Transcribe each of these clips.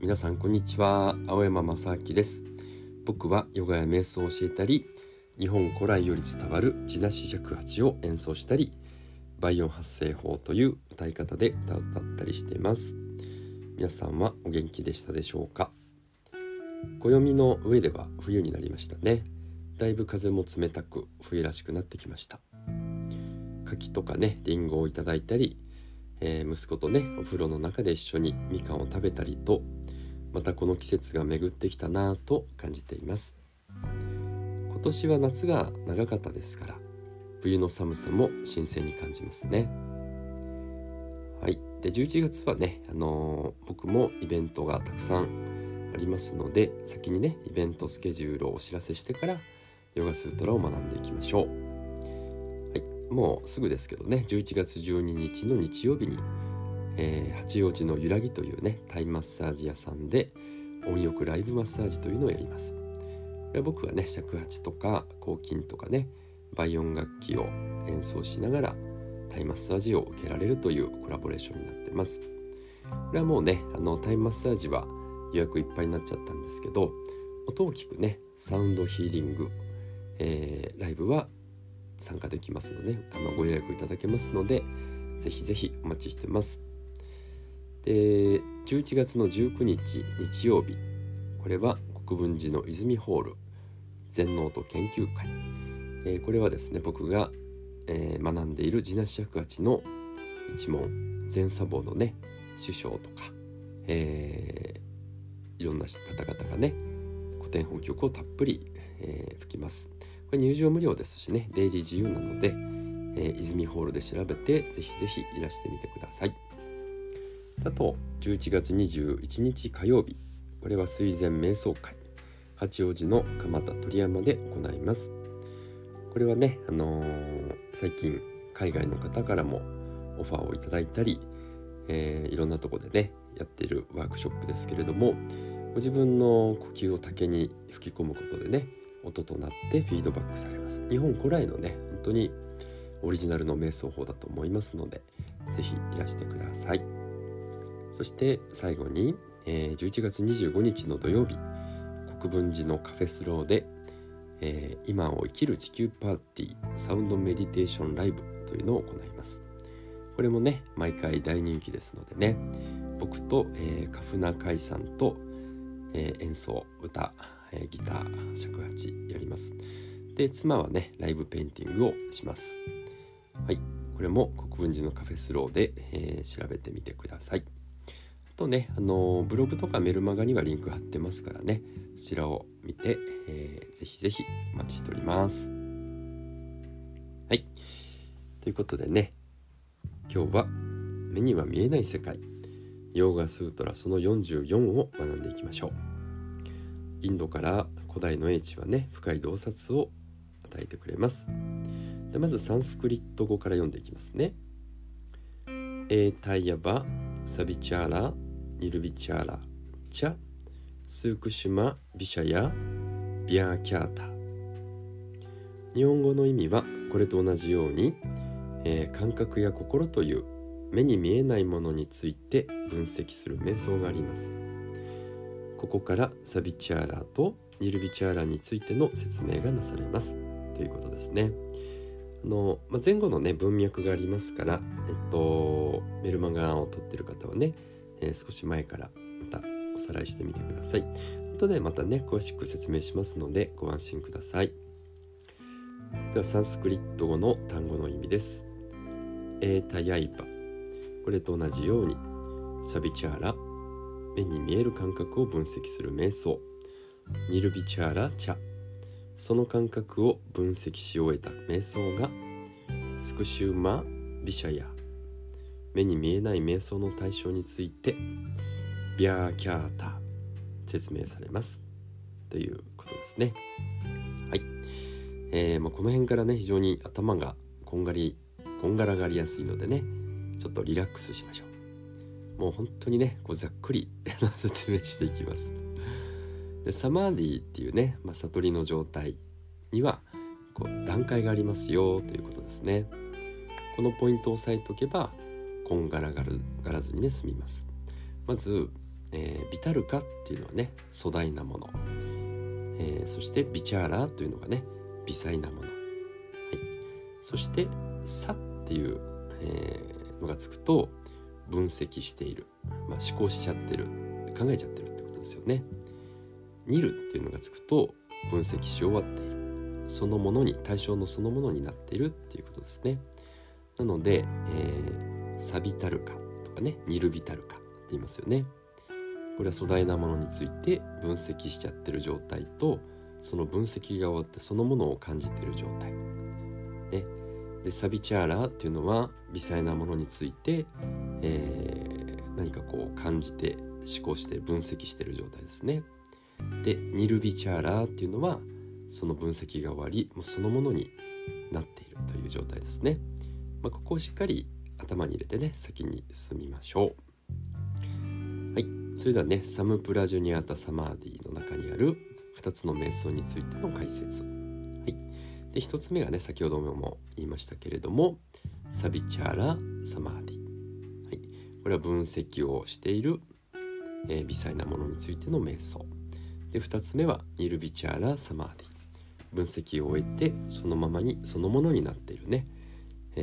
皆さんこんにちは。青山正明です。僕はヨガや瞑想を教えたり日本古来より伝わる地なし尺八を演奏したり倍音発声法という歌い方で歌を歌ったりしています。皆さんはお元気でしたでしょうか？暦の上では冬になりましたね。だいぶ風も冷たく冬らしくなってきました。柿とかねりんごをいただいたりえー、息子とねお風呂の中で一緒にみかんを食べたりとまたこの季節が巡ってきたなぁと感じています。今年は夏が長かったですから冬の寒さも新鮮に感じますね。はい。で11月はね、あのー、僕もイベントがたくさんありますので先にねイベントスケジュールをお知らせしてからヨガスートラを学んでいきましょう。はい。もうすぐですけどね11月12日の日曜日に、えー、八王子のゆらぎというねタイマッサージ屋さんで温浴ライブマッサージというのをやります僕はね尺八とか抗菌とかね倍音楽器を演奏しながらタイマッサージを受けられるというコラボレーションになってますこれはもうねあのタイマッサージは予約いっぱいになっちゃったんですけど音を聞くねサウンドヒーリング、えー、ライブは参加できますので、あのご予約いただけますので、ぜひぜひお待ちしてます。で、11月の19日日曜日、これは国分寺の泉ホール全ノート研究会。えー、これはですね、僕が、えー、学んでいる地なし尺八の一門、全茶房のね、首相とか、えー、いろんな方々がね、古典本曲をたっぷり、え吹きます。これ入場無料ですしね出入り自由なので、え、泉ホールで調べてぜひぜひいらしてみてくださいあと11月21日火曜日。これは水前瞑想会。八王子の蒲田鳥山で行います。これはね、あのー、最近海外の方からもオファーをいただいたり、えー、いろんなとこでねやっているワークショップですけれどもご自分の呼吸を竹に吹き込むことでね音となってフィードバックされます。日本古来のね本当にオリジナルの瞑想法だと思いますので是非いらしてください。そして最後に、えー、11月25日の土曜日国分寺のカフェスローで、えー、今を生きる地球パーティーサウンドメディテーションライブというのを行います。これもね毎回大人気ですのでね僕と、えー、カフナカイさんと、えー、演奏歌えギター尺八やります。で妻はねライブペインティングをします。はい。これも国分寺のカフェスローで、えー、調べてみてください。とねあのブログとかメルマガにはリンク貼ってますからね。そちらを見て、えー、ぜひぜひお待ちしております。はい。ということでね今日は目には見えない世界。ヨーガスートラその44を学んでいきましょう。インドから古代の英知はね深い洞察を与えてくれます。でまずサンスクリット語から読んでいきますね。エータイヤバサビチャーラニルビチャーラチャスークシュマビシャヤビアーキャータ日本語の意味はこれと同じように、えー、感覚や心という目に見えないものについて分析する瞑想がありますここからサビチャーラとニルビチャーラについての説明がなされますということですね。あのまあ、前後のね文脈がありますから、えっと、メルマガを取ってる方はね、えー、少し前からまたおさらいしてみてください。後でまたね詳しく説明しますのでご安心ください。ではサンスクリット語の単語の意味です。エータヤイパこれと同じようにサビチャーラ目に見える感覚を分析する瞑想ニルビチャーラチャその感覚を分析し終えた瞑想がスクシューマビシャヤ目に見えない瞑想の対象についてビャーキャータ説明されます。ということですね。はい、えーまあ、この辺からね非常に頭がこんがりこんがらがりやすいのでねちょっとリラックスしましょう。もう本当にねこうざっくり 説明していきます。でサマーディっていうね、まあ、悟りの状態にはこう段階がありますよということですね。このポイントを押さえておけばこんがらがるがらずにね済みます。まずえー、ビタルカっていうのはね粗大なもの、えー、そしてビチャーラーというのがね微細なもの、はい、そしてサっていう、えー、のがつくと分析している、まあ、思考しちゃってる。考えちゃってるってことですよね。ニルっていうのがつくと分析し終わっている。そのものに対象のそのものになっているっていうことですね。なので、えー、サビタルカとかねニルビタルカって言いますよね。これは粗大なものについて分析しちゃってる状態とその分析が終わってそのものを感じてる状態。ね、でサビチャーラーっていうのは微細なものについて、えー、何かこう感じて思考して分析してる状態ですね。でニルビチャーラーっていうのはその分析が終わりもうそのものになっているという状態ですね。まあ、ここをしっかり頭に入れてね先に進みましょう。はいそれではねサムプラジュニアタサマーディの中にある2つの瞑想についての解説。はい、で1つ目がね先ほども言いましたけれどもサビチャーラサマーディ。はい、これは分析をしている、えー、微細なものについての瞑想。で2つ目はニルビチャーラサマーディ。分析を終えてそのままにそのものになっているね、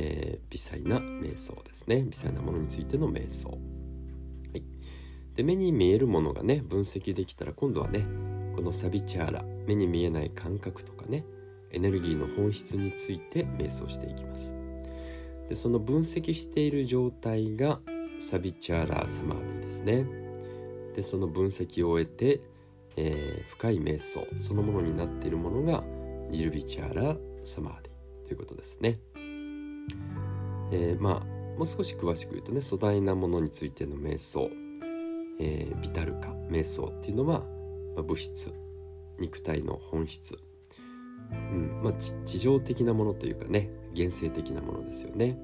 えー、微細な瞑想ですね。微細なものについての瞑想。はい。で目に見えるものがね分析できたら今度はねこのサビチャーラ目に見えない感覚とかねエネルギーの本質について瞑想していきます。でその分析している状態がサビチャーラーサマーディですね。でその分析を終えて、えー、深い瞑想そのものになっているものがニルビチャーラーサマーディということですね、えー、まあもう少し詳しく言うとね粗大なものについての瞑想。えー、ビタルカ瞑想っていうのは、まあ、物質。肉体の本質、うん。まあ、地上的なものというかね現世的なものですよね。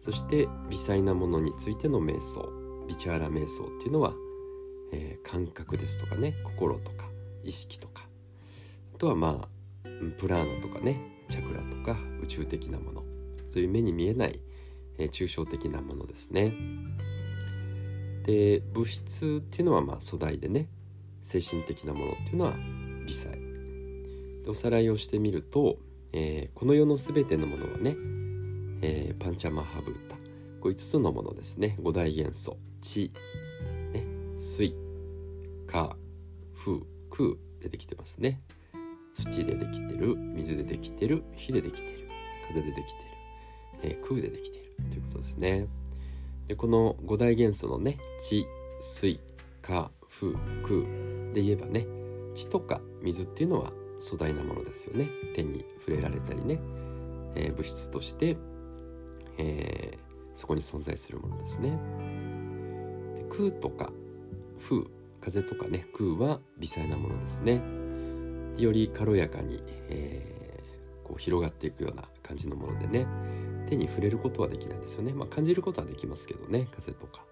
そして微細なものについての瞑想。ビチャーラ瞑想っていうのは、えー、感覚ですとかね心とか意識とか。あとはまあプラーナとかねチャクラとか宇宙的なもの。そういう目に見えない、えー、抽象的なものですね。で物質っていうのはまあ粗大でね精神的なものっていうのは微細。でおさらいをしてみると、えー、この世の全てのものはね、えー、パンチャマハブータこう5つのものですね。5大元素。地、ね、水火風空でできてますね。土でできてる水でできてる火でできてる風でできてる、えー、空でできているということですね。でこの五大元素のね地水火風空で言えばね地とか水っていうのは粗大なものですよね。手に触れられたりね、えー、物質として、えー、そこに存在するものですね。で空とか風風とかね空は微細なものですね。より軽やかに、えー、こう広がっていくような感じのものでね。手に触れることはできないですよね。まあ、感じることはできますけどね風とか。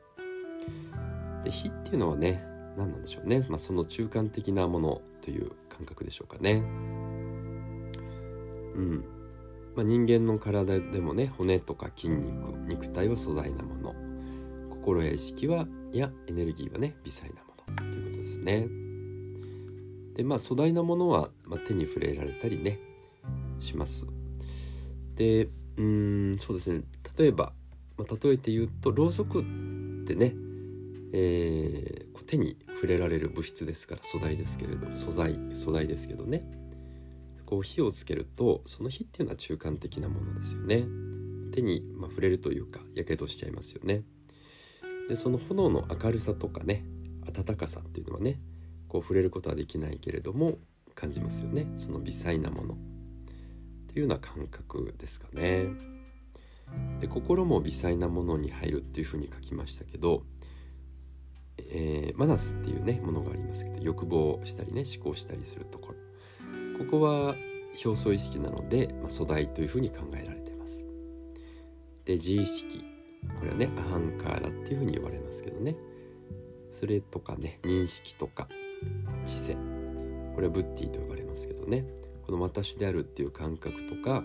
で火っていうのはね何なんでしょうね、まあ、その中間的なものという感覚でしょうかね。うんまあ、人間の体でもね骨とか筋肉肉体は粗大なもの心や意識はやエネルギーはね微細なものということですね。でまあ粗大なものは、まあ、手に触れられたりねします。でうんそうですね。例えば、まあ、例えて言うとろうそくってね、えー、手に触れられる物質ですから素材ですけれど素材素材ですけどね。こう火をつけるとその火っていうのは中間的なものですよね。手に、まあ、触れるというかやけどしちゃいますよね。でその炎の明るさとかね温かさっていうのはねこう触れることはできないけれども感じますよね。その微細なもの。いうような感覚ですかね。で心も微細なものに入るっていうふうに書きましたけど、えー、マナスっていうねものがありますけど欲望したりね思考したりするところ。ここは表層意識なので、まあ、粗大というふうに考えられています。で自意識。これはねアハンカーラっていうふうに言われますけどね。それとかね認識とか知性。これはブッティと呼ばれますけどね。この私であるっていう感覚とか、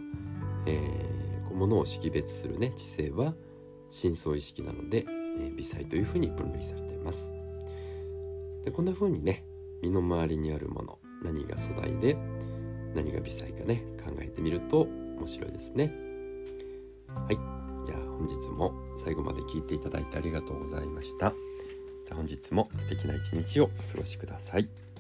えー、こう物を識別するね知性は深層意識なので、えー、微細というふうに分類されています。でこんな風にね身の回りにあるもの何が粗大で何が微細かね考えてみると面白いですねはいじゃあ本日も最後まで聞いていただいてありがとうございました本日も素敵な一日をお過ごしください。